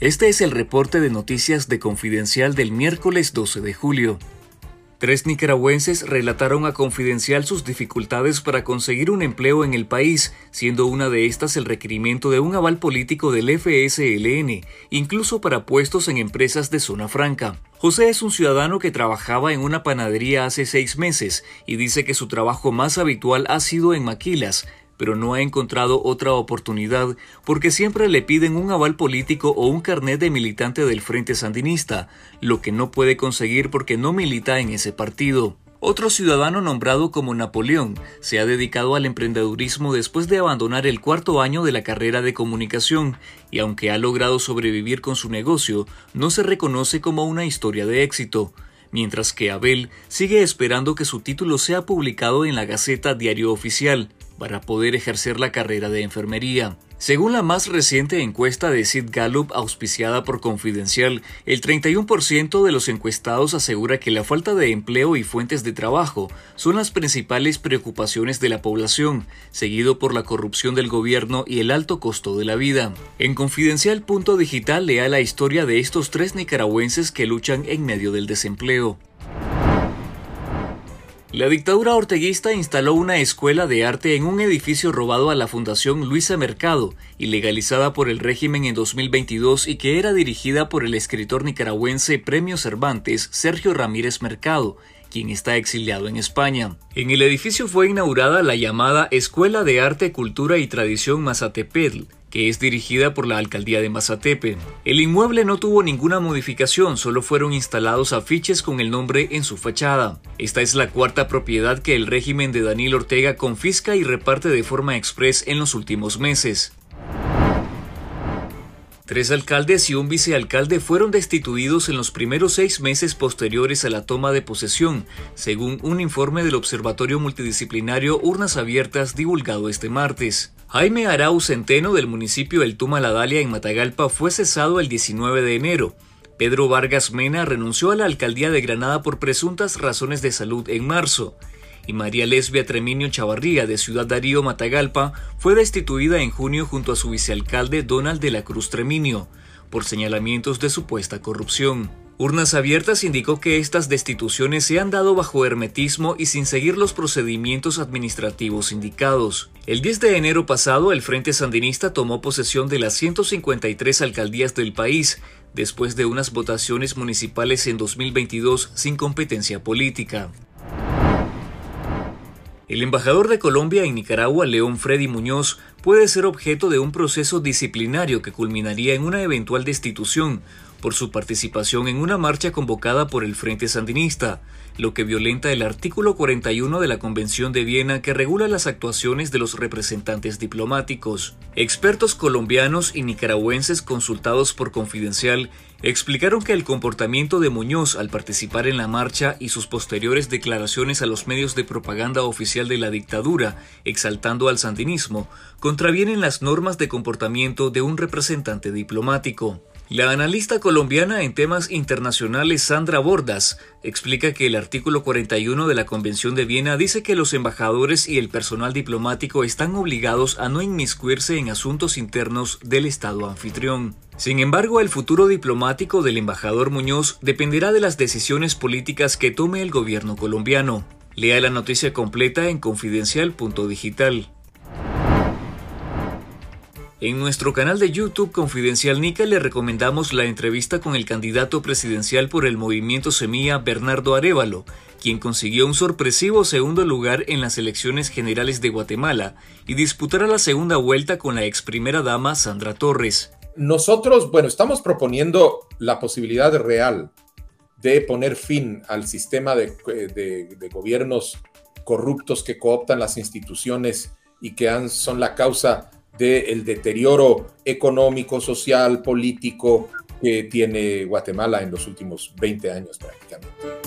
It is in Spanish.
Este es el reporte de noticias de Confidencial del miércoles 12 de julio. Tres nicaragüenses relataron a Confidencial sus dificultades para conseguir un empleo en el país, siendo una de estas el requerimiento de un aval político del FSLN, incluso para puestos en empresas de zona franca. José es un ciudadano que trabajaba en una panadería hace seis meses y dice que su trabajo más habitual ha sido en maquilas, pero no ha encontrado otra oportunidad porque siempre le piden un aval político o un carnet de militante del Frente Sandinista, lo que no puede conseguir porque no milita en ese partido. Otro ciudadano nombrado como Napoleón se ha dedicado al emprendedurismo después de abandonar el cuarto año de la carrera de comunicación y aunque ha logrado sobrevivir con su negocio, no se reconoce como una historia de éxito mientras que Abel sigue esperando que su título sea publicado en la Gaceta Diario Oficial para poder ejercer la carrera de enfermería. Según la más reciente encuesta de Sid Gallup auspiciada por Confidencial, el 31% de los encuestados asegura que la falta de empleo y fuentes de trabajo son las principales preocupaciones de la población, seguido por la corrupción del gobierno y el alto costo de la vida. En Confidencial.digital lea la historia de estos tres nicaragüenses que luchan en medio del desempleo. La dictadura orteguista instaló una escuela de arte en un edificio robado a la Fundación Luisa Mercado, ilegalizada por el régimen en 2022 y que era dirigida por el escritor nicaragüense Premio Cervantes Sergio Ramírez Mercado, quien está exiliado en España. En el edificio fue inaugurada la llamada Escuela de Arte, Cultura y Tradición Mazatepetl, que es dirigida por la alcaldía de Mazatepe. El inmueble no tuvo ninguna modificación, solo fueron instalados afiches con el nombre en su fachada. Esta es la cuarta propiedad que el régimen de Daniel Ortega confisca y reparte de forma express en los últimos meses. Tres alcaldes y un vicealcalde fueron destituidos en los primeros seis meses posteriores a la toma de posesión, según un informe del Observatorio Multidisciplinario Urnas Abiertas divulgado este martes. Jaime Arau Centeno del municipio El Dalia en Matagalpa fue cesado el 19 de enero. Pedro Vargas Mena renunció a la alcaldía de Granada por presuntas razones de salud en marzo. Y María Lesbia Treminio Chavarría de Ciudad Darío Matagalpa fue destituida en junio junto a su vicealcalde Donald de la Cruz Treminio por señalamientos de supuesta corrupción. Urnas Abiertas indicó que estas destituciones se han dado bajo hermetismo y sin seguir los procedimientos administrativos indicados. El 10 de enero pasado, el Frente Sandinista tomó posesión de las 153 alcaldías del país, después de unas votaciones municipales en 2022 sin competencia política. El embajador de Colombia en Nicaragua, León Freddy Muñoz, puede ser objeto de un proceso disciplinario que culminaría en una eventual destitución por su participación en una marcha convocada por el Frente Sandinista, lo que violenta el artículo 41 de la Convención de Viena que regula las actuaciones de los representantes diplomáticos. Expertos colombianos y nicaragüenses consultados por Confidencial explicaron que el comportamiento de Muñoz al participar en la marcha y sus posteriores declaraciones a los medios de propaganda oficial de la dictadura, exaltando al sandinismo, contravienen las normas de comportamiento de un representante diplomático. La analista colombiana en temas internacionales Sandra Bordas explica que el artículo 41 de la Convención de Viena dice que los embajadores y el personal diplomático están obligados a no inmiscuirse en asuntos internos del Estado anfitrión. Sin embargo, el futuro diplomático del embajador Muñoz dependerá de las decisiones políticas que tome el gobierno colombiano. Lea la noticia completa en confidencial.digital. En nuestro canal de YouTube Confidencial Nica le recomendamos la entrevista con el candidato presidencial por el movimiento Semilla Bernardo Arevalo, quien consiguió un sorpresivo segundo lugar en las elecciones generales de Guatemala y disputará la segunda vuelta con la ex primera dama Sandra Torres. Nosotros, bueno, estamos proponiendo la posibilidad real de poner fin al sistema de, gobiernos corruptos que cooptan las instituciones y que son la causa del deterioro económico, social, político que tiene Guatemala en los últimos 20 años prácticamente.